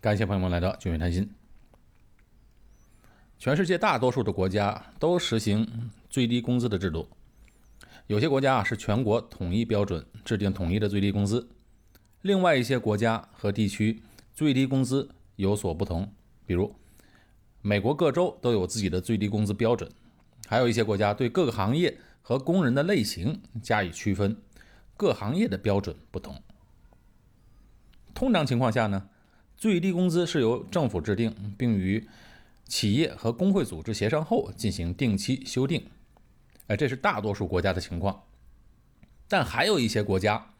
感谢朋友们来到九月谈心。全世界大多数的国家都实行最低工资的制度，有些国家啊是全国统一标准，制定统一的最低工资；另外一些国家和地区最低工资有所不同，比如美国各州都有自己的最低工资标准，还有一些国家对各个行业和工人的类型加以区分，各行业的标准不同。通常情况下呢？最低工资是由政府制定，并与企业和工会组织协商后进行定期修订。哎，这是大多数国家的情况。但还有一些国家，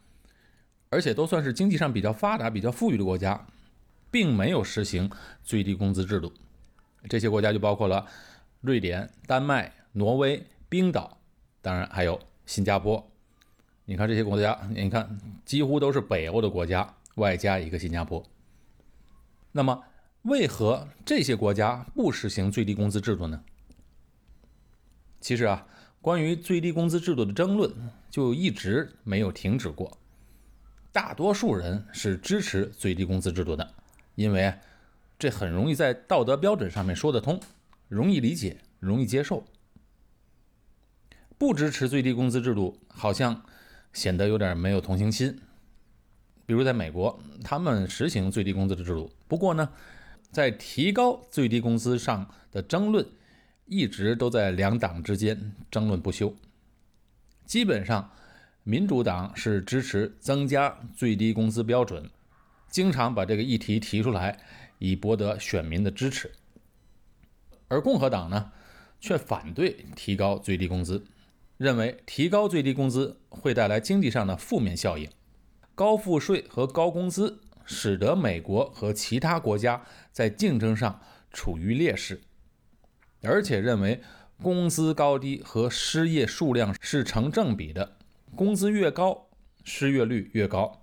而且都算是经济上比较发达、比较富裕的国家，并没有实行最低工资制度。这些国家就包括了瑞典、丹麦、挪威、冰岛，当然还有新加坡。你看这些国家，你看几乎都是北欧的国家，外加一个新加坡。那么，为何这些国家不实行最低工资制度呢？其实啊，关于最低工资制度的争论就一直没有停止过。大多数人是支持最低工资制度的，因为这很容易在道德标准上面说得通，容易理解，容易接受。不支持最低工资制度，好像显得有点没有同情心。比如在美国，他们实行最低工资的制度。不过呢，在提高最低工资上的争论，一直都在两党之间争论不休。基本上，民主党是支持增加最低工资标准，经常把这个议题提出来，以博得选民的支持。而共和党呢，却反对提高最低工资，认为提高最低工资会带来经济上的负面效应。高赋税和高工资使得美国和其他国家在竞争上处于劣势，而且认为工资高低和失业数量是成正比的，工资越高，失业率越高。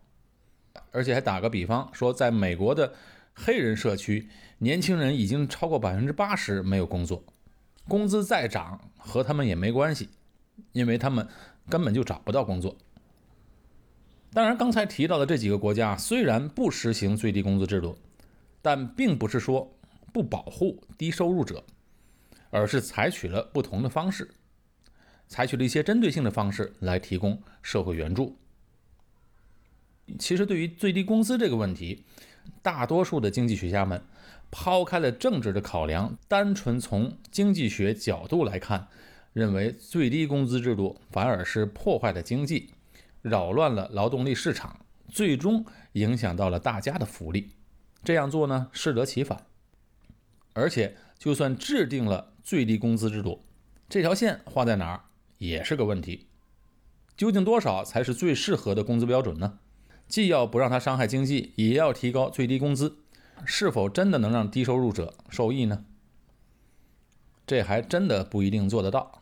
而且还打个比方说，在美国的黑人社区，年轻人已经超过百分之八十没有工作，工资再涨和他们也没关系，因为他们根本就找不到工作。当然，刚才提到的这几个国家虽然不实行最低工资制度，但并不是说不保护低收入者，而是采取了不同的方式，采取了一些针对性的方式来提供社会援助。其实，对于最低工资这个问题，大多数的经济学家们抛开了政治的考量，单纯从经济学角度来看，认为最低工资制度反而是破坏了经济。扰乱了劳动力市场，最终影响到了大家的福利。这样做呢，适得其反。而且，就算制定了最低工资制度，这条线画在哪儿也是个问题。究竟多少才是最适合的工资标准呢？既要不让它伤害经济，也要提高最低工资，是否真的能让低收入者受益呢？这还真的不一定做得到。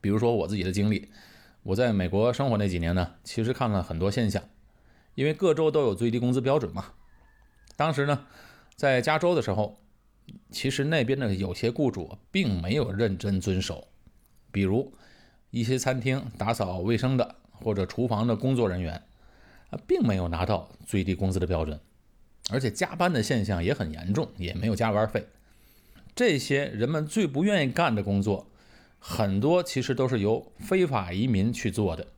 比如说我自己的经历。我在美国生活那几年呢，其实看了很多现象，因为各州都有最低工资标准嘛。当时呢，在加州的时候，其实那边的有些雇主并没有认真遵守，比如一些餐厅打扫卫生的或者厨房的工作人员啊，并没有拿到最低工资的标准，而且加班的现象也很严重，也没有加班费。这些人们最不愿意干的工作。很多其实都是由非法移民去做的。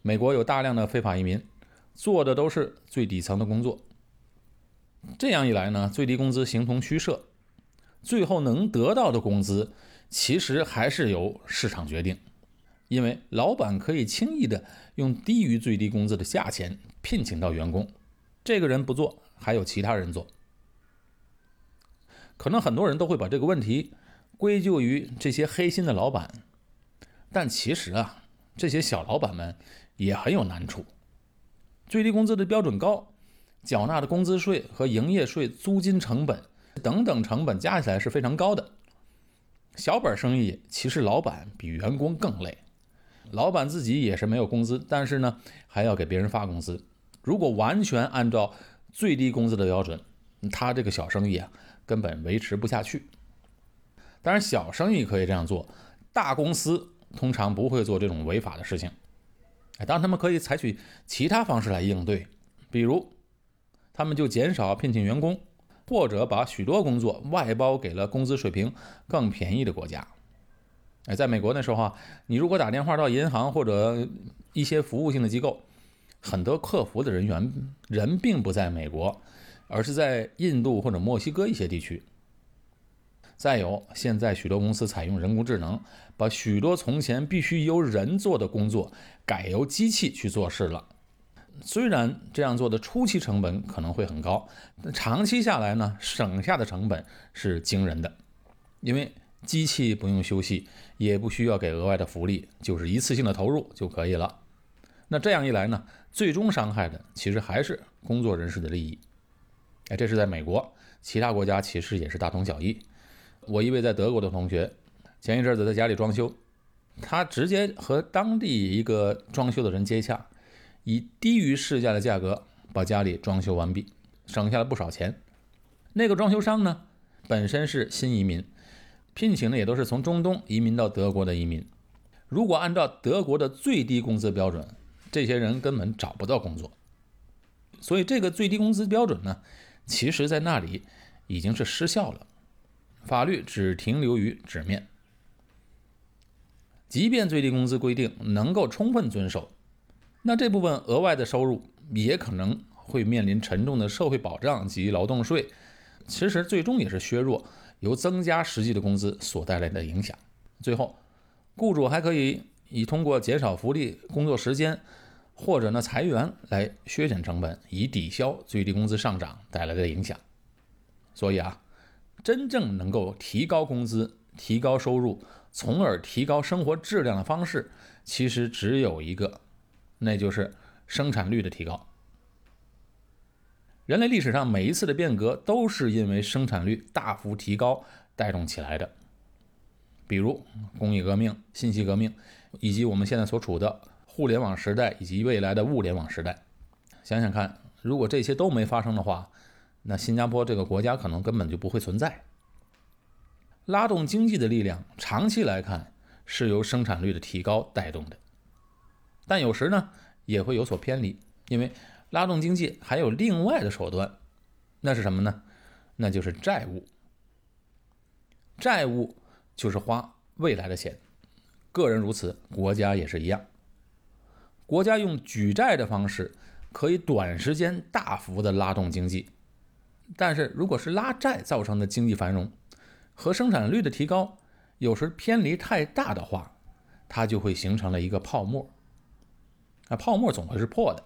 美国有大量的非法移民，做的都是最底层的工作。这样一来呢，最低工资形同虚设，最后能得到的工资其实还是由市场决定，因为老板可以轻易的用低于最低工资的价钱聘请到员工，这个人不做，还有其他人做。可能很多人都会把这个问题。归咎于这些黑心的老板，但其实啊，这些小老板们也很有难处。最低工资的标准高，缴纳的工资税和营业税、租金成本等等成本加起来是非常高的。小本生意其实老板比员工更累，老板自己也是没有工资，但是呢还要给别人发工资。如果完全按照最低工资的标准，他这个小生意啊根本维持不下去。当然，小生意可以这样做，大公司通常不会做这种违法的事情。哎，当他们可以采取其他方式来应对，比如，他们就减少聘请员工，或者把许多工作外包给了工资水平更便宜的国家。哎，在美国那时候啊，你如果打电话到银行或者一些服务性的机构，很多客服的人员人并不在美国，而是在印度或者墨西哥一些地区。再有，现在许多公司采用人工智能，把许多从前必须由人做的工作改由机器去做事了。虽然这样做的初期成本可能会很高，但长期下来呢，省下的成本是惊人的。因为机器不用休息，也不需要给额外的福利，就是一次性的投入就可以了。那这样一来呢，最终伤害的其实还是工作人士的利益。哎，这是在美国，其他国家其实也是大同小异。我一位在德国的同学，前一阵子在家里装修，他直接和当地一个装修的人接洽，以低于市价的价格把家里装修完毕，省下了不少钱。那个装修商呢，本身是新移民，聘请的也都是从中东移民到德国的移民。如果按照德国的最低工资标准，这些人根本找不到工作。所以这个最低工资标准呢，其实在那里已经是失效了。法律只停留于纸面，即便最低工资规定能够充分遵守，那这部分额外的收入也可能会面临沉重的社会保障及劳动税，其实最终也是削弱由增加实际的工资所带来的影响。最后，雇主还可以以通过减少福利、工作时间，或者呢裁员来削减成本，以抵消最低工资上涨带来的影响。所以啊。真正能够提高工资、提高收入，从而提高生活质量的方式，其实只有一个，那就是生产率的提高。人类历史上每一次的变革都是因为生产率大幅提高带动起来的，比如工业革命、信息革命，以及我们现在所处的互联网时代以及未来的物联网时代。想想看，如果这些都没发生的话，那新加坡这个国家可能根本就不会存在。拉动经济的力量，长期来看是由生产率的提高带动的，但有时呢也会有所偏离，因为拉动经济还有另外的手段，那是什么呢？那就是债务。债务就是花未来的钱，个人如此，国家也是一样。国家用举债的方式，可以短时间大幅的拉动经济。但是，如果是拉债造成的经济繁荣和生产率的提高有时偏离太大的话，它就会形成了一个泡沫。那泡沫总会是破的，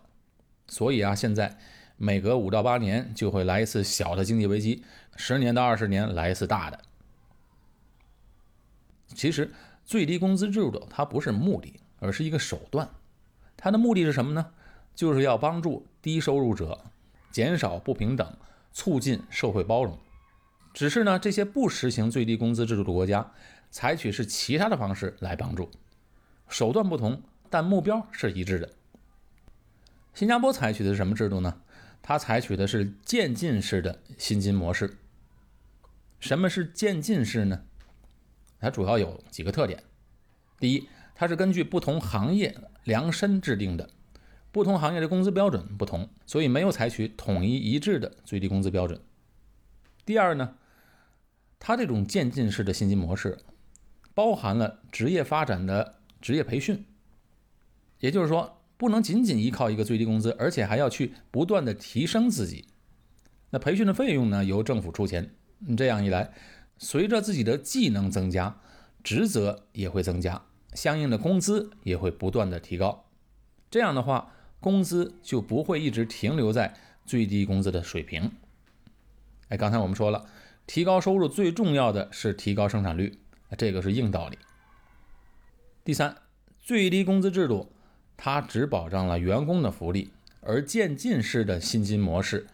所以啊，现在每隔五到八年就会来一次小的经济危机，十年到二十年来一次大的。其实，最低工资制度它不是目的，而是一个手段。它的目的是什么呢？就是要帮助低收入者减少不平等。促进社会包容，只是呢，这些不实行最低工资制度的国家，采取是其他的方式来帮助，手段不同，但目标是一致的。新加坡采取的是什么制度呢？它采取的是渐进式的薪金模式。什么是渐进式呢？它主要有几个特点：第一，它是根据不同行业量身制定的。不同行业的工资标准不同，所以没有采取统一一致的最低工资标准。第二呢，它这种渐进式的薪金模式包含了职业发展的职业培训，也就是说，不能仅仅依靠一个最低工资，而且还要去不断的提升自己。那培训的费用呢，由政府出钱。这样一来，随着自己的技能增加，职责也会增加，相应的工资也会不断的提高。这样的话。工资就不会一直停留在最低工资的水平。哎，刚才我们说了，提高收入最重要的是提高生产率，这个是硬道理。第三，最低工资制度它只保障了员工的福利，而渐进式的薪金模式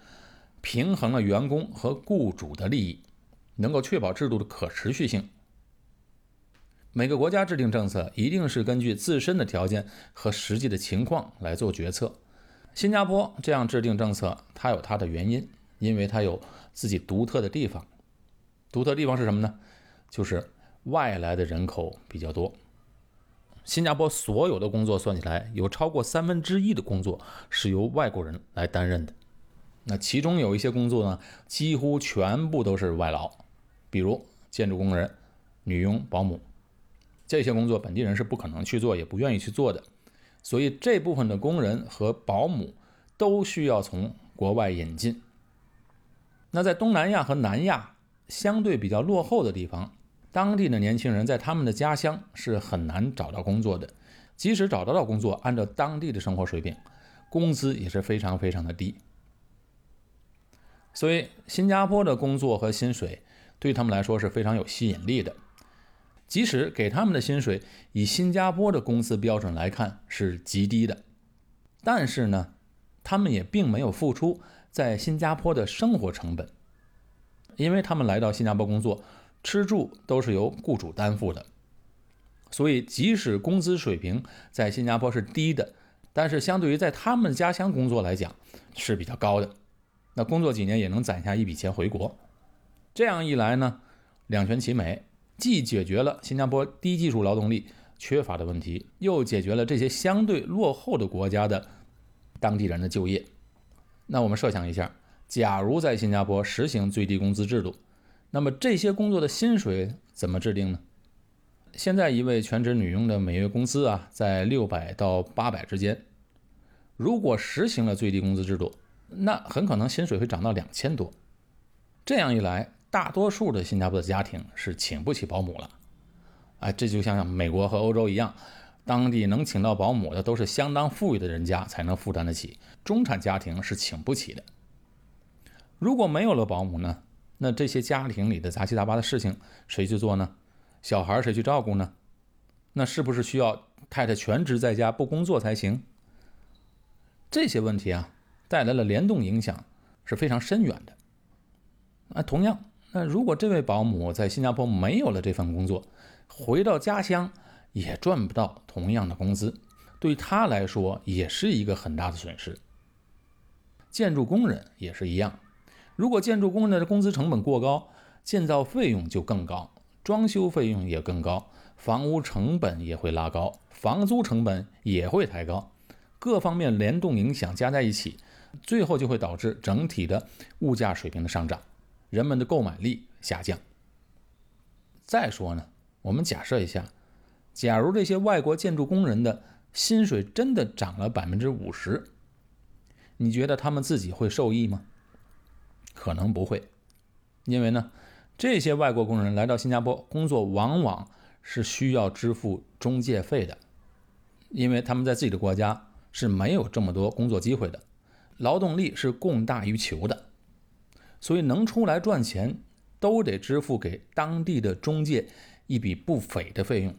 平衡了员工和雇主的利益，能够确保制度的可持续性。每个国家制定政策一定是根据自身的条件和实际的情况来做决策。新加坡这样制定政策，它有它的原因，因为它有自己独特的地方。独特地方是什么呢？就是外来的人口比较多。新加坡所有的工作算起来，有超过三分之一的工作是由外国人来担任的。那其中有一些工作呢，几乎全部都是外劳，比如建筑工人、女佣、保姆，这些工作本地人是不可能去做，也不愿意去做的。所以这部分的工人和保姆都需要从国外引进。那在东南亚和南亚相对比较落后的地方，当地的年轻人在他们的家乡是很难找到工作的，即使找得到工作，按照当地的生活水平，工资也是非常非常的低。所以新加坡的工作和薪水对他们来说是非常有吸引力的。即使给他们的薪水以新加坡的工资标准来看是极低的，但是呢，他们也并没有付出在新加坡的生活成本，因为他们来到新加坡工作，吃住都是由雇主担负的。所以，即使工资水平在新加坡是低的，但是相对于在他们家乡工作来讲是比较高的。那工作几年也能攒下一笔钱回国。这样一来呢，两全其美。既解决了新加坡低技术劳动力缺乏的问题，又解决了这些相对落后的国家的当地人的就业。那我们设想一下，假如在新加坡实行最低工资制度，那么这些工作的薪水怎么制定呢？现在一位全职女佣的每月工资啊，在六百到八百之间。如果实行了最低工资制度，那很可能薪水会涨到两千多。这样一来，大多数的新加坡的家庭是请不起保姆了，哎，这就像美国和欧洲一样，当地能请到保姆的都是相当富裕的人家才能负担得起，中产家庭是请不起的。如果没有了保姆呢？那这些家庭里的杂七杂八的事情谁去做呢？小孩谁去照顾呢？那是不是需要太太全职在家不工作才行？这些问题啊，带来了联动影响是非常深远的。啊，同样。那如果这位保姆在新加坡没有了这份工作，回到家乡也赚不到同样的工资，对他来说也是一个很大的损失。建筑工人也是一样，如果建筑工人的工资成本过高，建造费用就更高，装修费用也更高，房屋成本也会拉高，房租成本也会抬高，各方面联动影响加在一起，最后就会导致整体的物价水平的上涨。人们的购买力下降。再说呢，我们假设一下，假如这些外国建筑工人的薪水真的涨了百分之五十，你觉得他们自己会受益吗？可能不会，因为呢，这些外国工人来到新加坡工作，往往是需要支付中介费的，因为他们在自己的国家是没有这么多工作机会的，劳动力是供大于求的。所以能出来赚钱，都得支付给当地的中介一笔不菲的费用，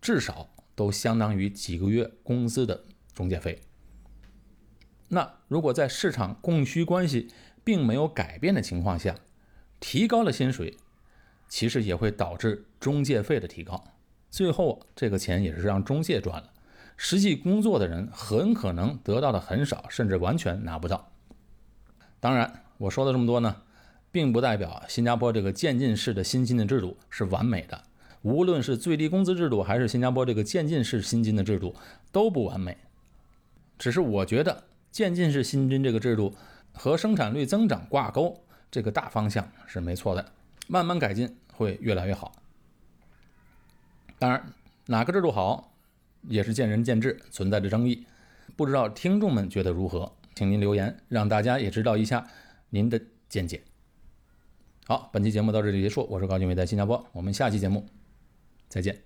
至少都相当于几个月工资的中介费。那如果在市场供需关系并没有改变的情况下，提高了薪水，其实也会导致中介费的提高，最后这个钱也是让中介赚了，实际工作的人很可能得到的很少，甚至完全拿不到。当然。我说了这么多呢，并不代表新加坡这个渐进式的薪金的制度是完美的。无论是最低工资制度，还是新加坡这个渐进式薪金的制度，都不完美。只是我觉得渐进式薪金这个制度和生产率增长挂钩，这个大方向是没错的。慢慢改进会越来越好。当然，哪个制度好，也是见仁见智，存在着争议。不知道听众们觉得如何？请您留言，让大家也知道一下。您的见解。好，本期节目到这里结束。我是高俊伟，在新加坡。我们下期节目再见。